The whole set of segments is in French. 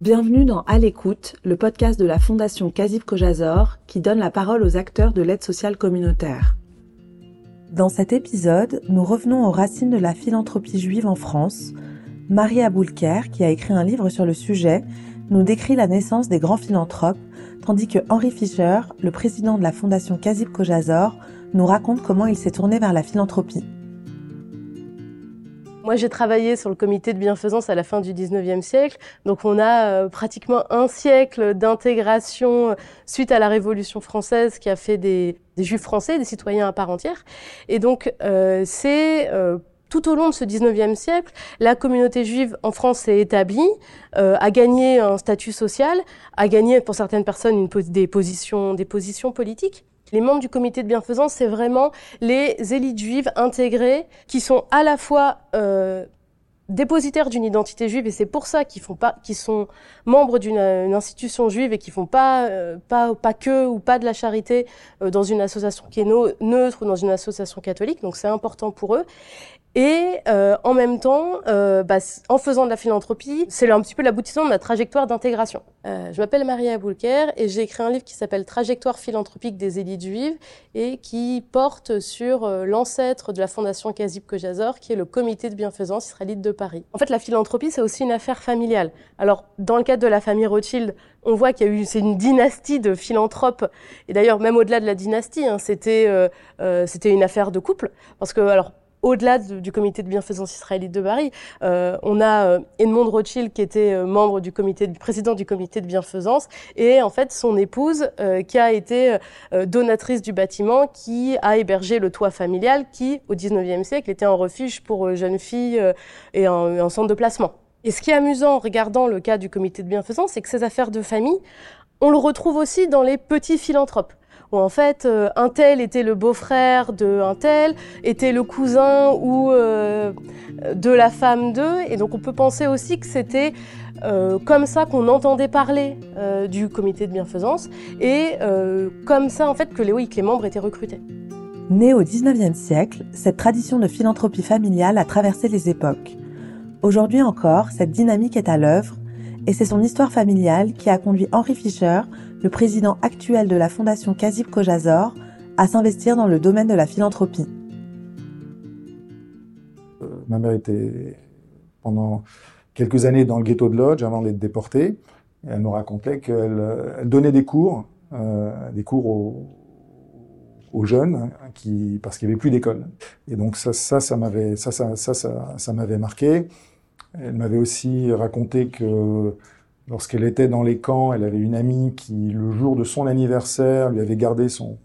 Bienvenue dans À l'écoute, le podcast de la Fondation Kazib Kojazor qui donne la parole aux acteurs de l'aide sociale communautaire. Dans cet épisode, nous revenons aux racines de la philanthropie juive en France. Marie Aboulker, qui a écrit un livre sur le sujet, nous décrit la naissance des grands philanthropes, tandis que Henri Fischer, le président de la Fondation Kazib Kojazor, nous raconte comment il s'est tourné vers la philanthropie. Moi, j'ai travaillé sur le comité de bienfaisance à la fin du 19e siècle. Donc, on a euh, pratiquement un siècle d'intégration euh, suite à la Révolution française qui a fait des, juifs français, des citoyens à part entière. Et donc, euh, c'est tout au long de ce 19e siècle, la communauté juive en France s'est établie, a gagné un statut social, a gagné pour certaines personnes une, des, positions, des positions politiques. Les membres du comité de bienfaisance, c'est vraiment les élites juives intégrées qui sont à la fois euh, dépositaires d'une identité juive et c'est pour ça qu'ils font pas, qu'ils sont membres d'une institution juive et qui font pas, euh, pas, pas que ou pas de la charité euh, dans une association qui est neutre ou dans une association catholique. Donc c'est important pour eux. Et euh, en même temps, euh, bah, en faisant de la philanthropie, c'est un petit peu l'aboutissement de ma trajectoire d'intégration. Euh, je m'appelle Maria Boulker et j'ai écrit un livre qui s'appelle Trajectoire philanthropique des élites juives et qui porte sur euh, l'ancêtre de la fondation Kazib Kojazor, qui est le comité de bienfaisance israélite de Paris. En fait, la philanthropie, c'est aussi une affaire familiale. Alors, dans le cadre de la famille Rothschild, on voit qu'il y a eu, c'est une dynastie de philanthropes. Et d'ailleurs, même au-delà de la dynastie, hein, c'était, euh, euh, c'était une affaire de couple. Parce que, alors, au-delà du comité de bienfaisance israélite de Paris, euh, on a euh, Edmond Rothschild qui était euh, membre du comité, président du comité de bienfaisance, et en fait son épouse euh, qui a été euh, donatrice du bâtiment, qui a hébergé le toit familial, qui au 19e siècle était un refuge pour jeunes filles et un, un centre de placement. Et ce qui est amusant en regardant le cas du comité de bienfaisance, c'est que ces affaires de famille, on le retrouve aussi dans les petits philanthropes où en fait euh, un tel était le beau-frère de un tel, était le cousin ou euh, de la femme d'eux, et donc on peut penser aussi que c'était euh, comme ça qu'on entendait parler du comité de bienfaisance, et comme ça en fait que que les membres étaient recrutés. Née au 19e siècle, cette tradition de philanthropie familiale a traversé les époques. Aujourd'hui encore, cette dynamique est à l'œuvre, et c'est son histoire familiale qui a conduit Henri Fischer le président actuel de la fondation Kazib Kojazor, à s'investir dans le domaine de la philanthropie. Euh, ma mère était pendant quelques années dans le ghetto de Lodge avant d'être déportée. Et elle me racontait qu'elle elle donnait des cours, euh, des cours aux, jeunes, hein, parce qu'il n'y avait plus d'école. Et donc ça, ça, m'avait, ça, ça, ça, ça m'avait marqué. Elle m'avait aussi raconté que Lorsqu'elle était dans les camps, elle avait une amie qui, le jour de son anniversaire, lui avait gardé son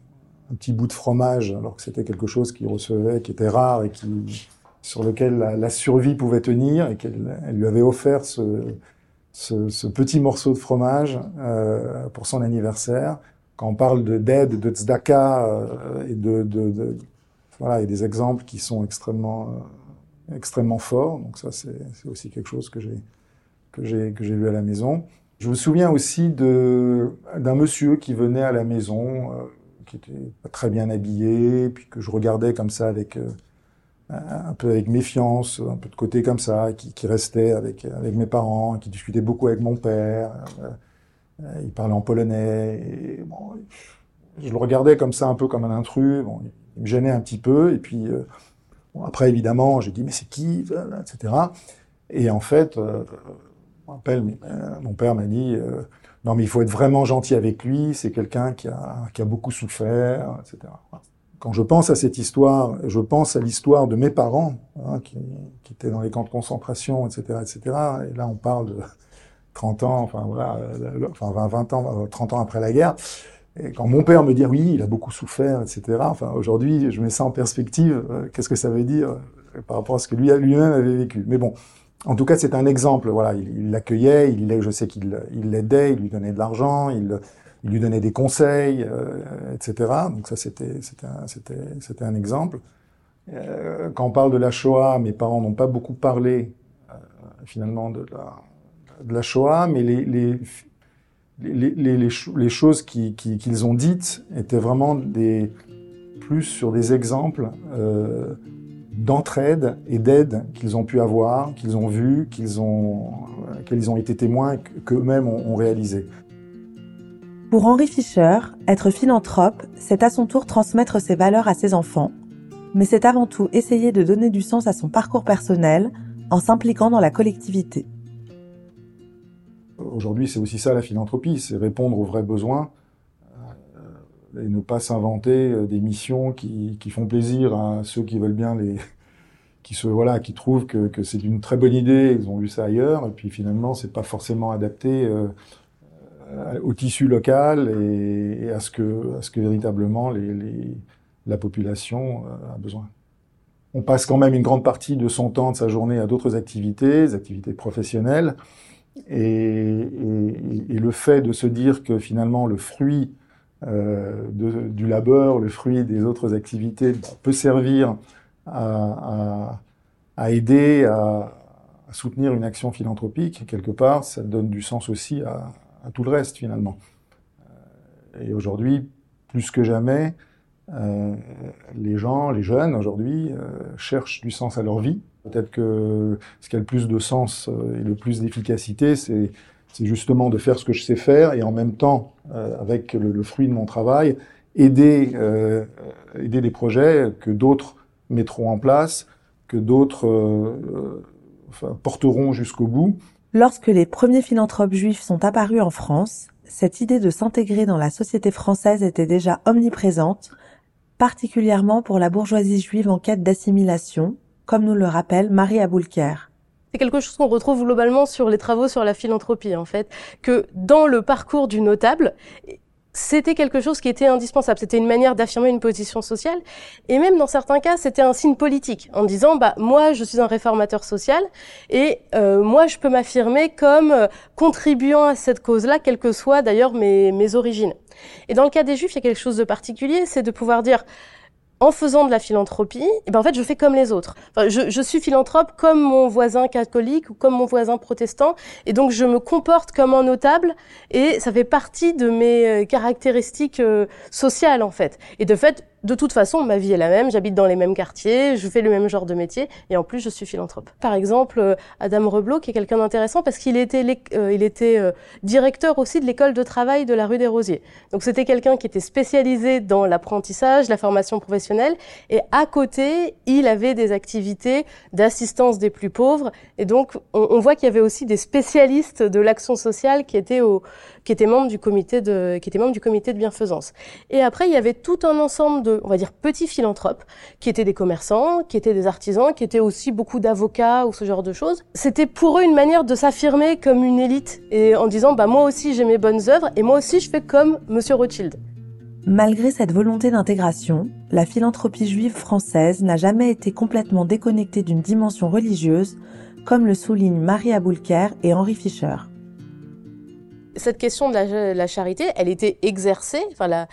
petit bout de fromage, alors que c'était quelque chose qu'il recevait, qui était rare et qui, sur lequel la, survie pouvait tenir, et qu'elle elle lui avait offert ce, petit morceau de fromage euh, pour son anniversaire. Quand on parle de d'aide, de tzedaka euh, et de, de, voilà, et des exemples qui sont extrêmement euh, extrêmement forts. Donc ça, c'est aussi quelque chose que j'ai que j'ai que j'ai à la maison. Je me souviens aussi de d'un monsieur qui venait à la maison, euh, qui était pas très bien habillé, puis que je regardais comme ça avec euh, un peu avec méfiance, un peu de côté comme ça, qui, qui restait avec avec mes parents, qui discutait beaucoup avec mon père. Euh, il parlait en polonais. Et, bon, je le regardais comme ça, un peu comme un intrus. Bon, il me gênait un petit peu. Et puis bon, après, évidemment, j'ai dit mais c'est qui, etc. Et en fait me rappelle, euh, mon père m'a dit euh, non mais il faut être vraiment gentil avec lui, c'est quelqu'un qui a, qui a beaucoup souffert, etc. Quand je pense à cette histoire, je pense à l'histoire de mes parents hein, qui, qui, étaient dans les camps de concentration, etc., etc. Et là, on parle de 30 ans, enfin voilà, euh, enfin 20, 20 ans, 30 ans après la guerre. Et quand mon père me dit oui, il a beaucoup souffert, etc. Enfin aujourd'hui, je mets ça en perspective. Qu'est-ce que ça veut dire par rapport à ce que lui lui-même avait vécu Mais bon, en tout cas, c'est un exemple. Voilà, il l'accueillait, il, je sais qu'il l'aidait, il lui donnait de l'argent, il, il, lui donnait des conseils, euh, etc. Donc ça, c'était c'était un exemple. Euh, quand on parle de la Shoah, mes parents n'ont pas beaucoup parlé euh, finalement de la, de la Shoah, mais les, les, les, choses qu'ils qui, qu'ils ont dites étaient vraiment plus sur des exemples euh, d'entraide et d'aide qu'ils ont pu avoir, qu'ils ont vu, qu'ils ont, ont été témoins, qu'eux-mêmes ont, ont réalisé. Pour Henri Fischer, être philanthrope, c'est à son tour transmettre ses valeurs à ses enfants, mais c'est avant tout essayer de donner du sens à son parcours personnel en s'impliquant dans la collectivité. Aujourd'hui, c'est aussi ça la philanthropie, c'est répondre aux vrais besoins euh, et ne pas s'inventer euh, des missions qui, qui, font plaisir à ceux qui veulent bien les, qui se voilà, qui trouvent que, que c'est une très bonne idée, ils ont vu ça ailleurs, et puis finalement, c'est pas forcément adapté euh, au tissu local et, à ce que, à ce que véritablement la population a besoin. On passe quand même une grande partie de son temps, de sa journée à d'autres activités, des activités professionnelles. Et, et, le fait de se dire que finalement le fruit euh, de, du labeur, le fruit des autres activités peut servir à, à, à aider, à, à, soutenir une action philanthropique, quelque part, ça donne du sens aussi à, à tout le reste finalement. Euh, et aujourd'hui, plus que jamais, euh, les gens, les jeunes aujourd'hui, euh, cherchent du sens à leur vie. Peut-être que ce qui a le plus de sens euh, et le plus d'efficacité, c'est justement de faire ce que je sais faire et en même temps, euh, avec le, fruit de mon travail, aider, euh, aider des projets que d'autres mettront en place, que d'autres euh, enfin, porteront jusqu'au bout. Lorsque les premiers philanthropes juifs sont apparus en France, cette idée de s'intégrer dans la société française était déjà omniprésente, particulièrement pour la bourgeoisie juive en quête d'assimilation, comme nous le rappelle Marie Aboulker. C'est quelque chose qu'on retrouve globalement sur les travaux sur la philanthropie, en fait, que dans le parcours du notable, c'était quelque chose qui était indispensable. C'était une manière d'affirmer une position sociale. Et même dans certains cas, c'était un signe politique, en disant, bah, moi, je suis un réformateur social, et euh, moi, je peux m'affirmer comme euh, contribuant à cette cause-là, quelles que soient d'ailleurs mes, mes origines. Et dans le cas des Juifs, il y a quelque chose de particulier, c'est de pouvoir dire, en faisant de la philanthropie, eh ben en fait, je fais comme les autres. Je, suis philanthrope comme mon voisin catholique ou comme mon voisin protestant, et donc je me comporte comme un notable, et ça fait partie de mes euh, caractéristiques euh, sociales en fait. Et de fait, de toute façon, ma vie est la même, j'habite dans les mêmes quartiers, je fais le même genre de métier, et en plus, je suis philanthrope. Par exemple, euh, Adam Reblot, qui est quelqu'un d'intéressant parce qu'il était, euh, il était euh, directeur aussi de l'école de travail de la rue des Rosiers. Donc, c'était quelqu'un qui était spécialisé dans l'apprentissage, la formation professionnelle, et à côté, il avait des activités d'assistance des plus pauvres, et donc, on, on voit qu'il y avait aussi des spécialistes de l'action sociale qui étaient au, qui étaient membres du comité de, qui étaient membres du comité de bienfaisance. Et après, il y avait tout un ensemble de on va dire, petits philanthropes, qui étaient des commerçants, qui étaient des artisans, qui étaient aussi beaucoup d'avocats ou ce genre de choses. C'était pour eux une manière de s'affirmer comme une élite et en disant, bah, moi aussi j'ai mes bonnes œuvres et moi aussi je fais comme Monsieur Rothschild. Malgré cette volonté d'intégration, la philanthropie juive française n'a jamais été complètement déconnectée d'une dimension religieuse, comme le soulignent Marie Aboulker et Henri Fischer cette question de la, la, charité, elle était exercée, enfin la,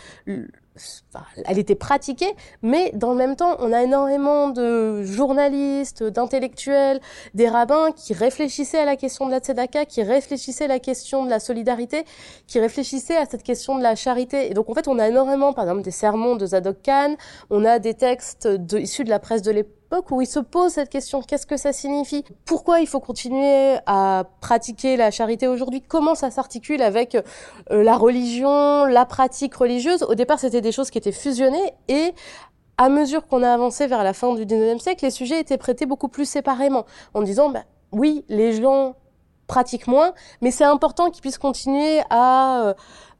elle était pratiquée, mais dans le même temps, on a énormément de journalistes, d'intellectuels, des rabbins qui réfléchissaient à la question de la tzedaka, qui réfléchissaient à la question de la solidarité, qui réfléchissaient à cette question de la charité. Et donc, en fait, on a énormément, par exemple, des sermons de Zadok Khan, on a des textes issus de la presse de l'époque, où il se pose cette question qu'est-ce que ça signifie? Pourquoi il faut continuer à pratiquer la charité aujourd'hui? Comment ça s'articule avec euh, la religion, la pratique religieuse? Au départ, c'était des choses qui étaient fusionnées et à mesure qu'on a avancé vers la fin du 19e siècle, les sujets étaient traités beaucoup plus séparément, en disant bah, oui, les gens pratiquent moins, mais c'est important qu'ils puissent continuer à euh,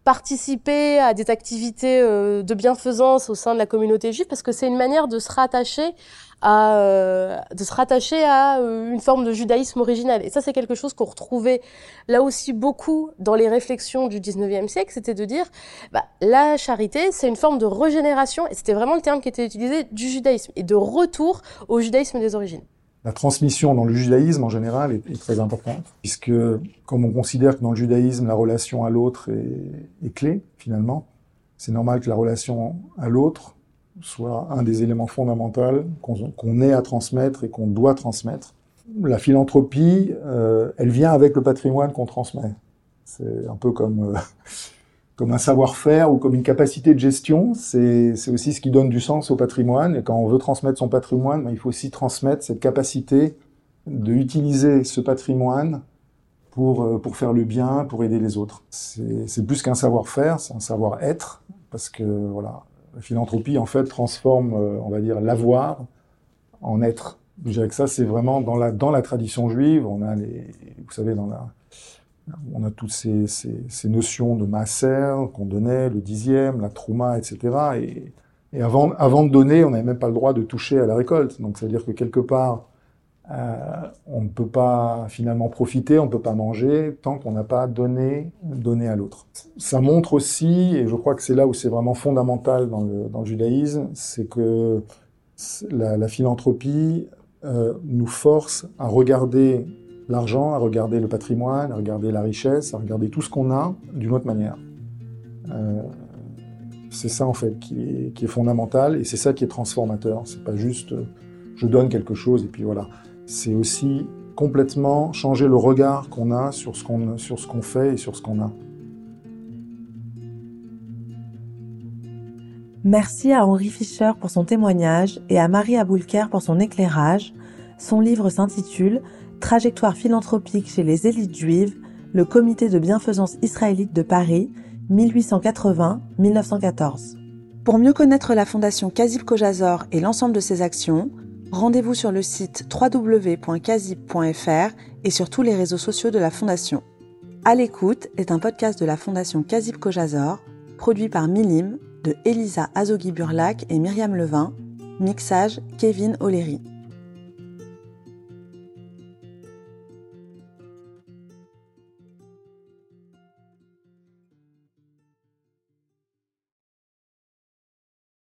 participer à des activités euh, de bienfaisance au sein de la communauté juive parce que c'est une manière de se rattacher à euh, de se rattacher à euh, une forme de judaïsme original. Et ça c'est quelque chose qu'on retrouvait là aussi beaucoup dans les réflexions du 19e siècle c'était de dire bah, la charité c'est une forme de régénération et c'était vraiment le terme qui était utilisé du judaïsme et de retour au judaïsme des origines. La transmission dans le judaïsme en général est, très importante, puisque comme on considère que dans le judaïsme la relation à l'autre est, clé finalement, c'est normal que la relation à l'autre soit un des éléments fondamentaux qu'on qu ait à transmettre et qu'on doit transmettre. La philanthropie, euh, elle vient avec le patrimoine qu'on transmet. C'est un peu comme euh, comme un savoir-faire ou comme une capacité de gestion. C'est aussi ce qui donne du sens au patrimoine. Et quand on veut transmettre son patrimoine, ben, il faut aussi transmettre cette capacité de utiliser ce patrimoine pour, euh, pour faire le bien, pour aider les autres. C'est plus qu'un savoir-faire, c'est un savoir-être, parce que voilà, philanthropie en fait transforme, euh, on va dire, l'avoir en être. Je dirais que ça, c'est vraiment dans la, dans la tradition juive. On a les, vous savez, dans la, on a toutes ces, ces, notions de maaser qu'on donnait, le dixième, la trouma, etc. Et, et avant, avant de donner, on n'avait même pas le droit de toucher à la récolte. Donc, c'est-à-dire que quelque part, euh, on ne peut pas finalement profiter, on ne peut pas manger tant qu'on n'a pas donné, donné à l'autre. Ça montre aussi, et je crois que c'est là où c'est vraiment fondamental dans le, judaïsme, c'est que la, la philanthropie euh, nous force à regarder l'argent, à regarder le patrimoine, à regarder la richesse, à regarder tout ce qu'on a d'une autre manière. Euh, c'est ça en fait qui est, qui est fondamental et c'est ça qui est transformateur. C'est pas juste je donne quelque chose et puis voilà. C'est aussi complètement changer le regard qu'on a sur ce qu'on sur ce qu'on fait et sur ce qu'on a. Merci à Henri Fischer pour son témoignage et à Marie Aboulker pour son éclairage. Son livre s'intitule Trajectoire philanthropique chez les élites juives, le comité de bienfaisance israélite de Paris, 1880-1914. Pour mieux connaître la fondation Kazib Kojazor et l'ensemble de ses actions, rendez-vous sur le site www.kazib.fr et sur tous les réseaux sociaux de la fondation. À l'écoute est un podcast de la fondation Kazib Kojazor, produit par Milim, de Elisa Azogi-Burlac et Myriam Levin, mixage Kevin O'Leary.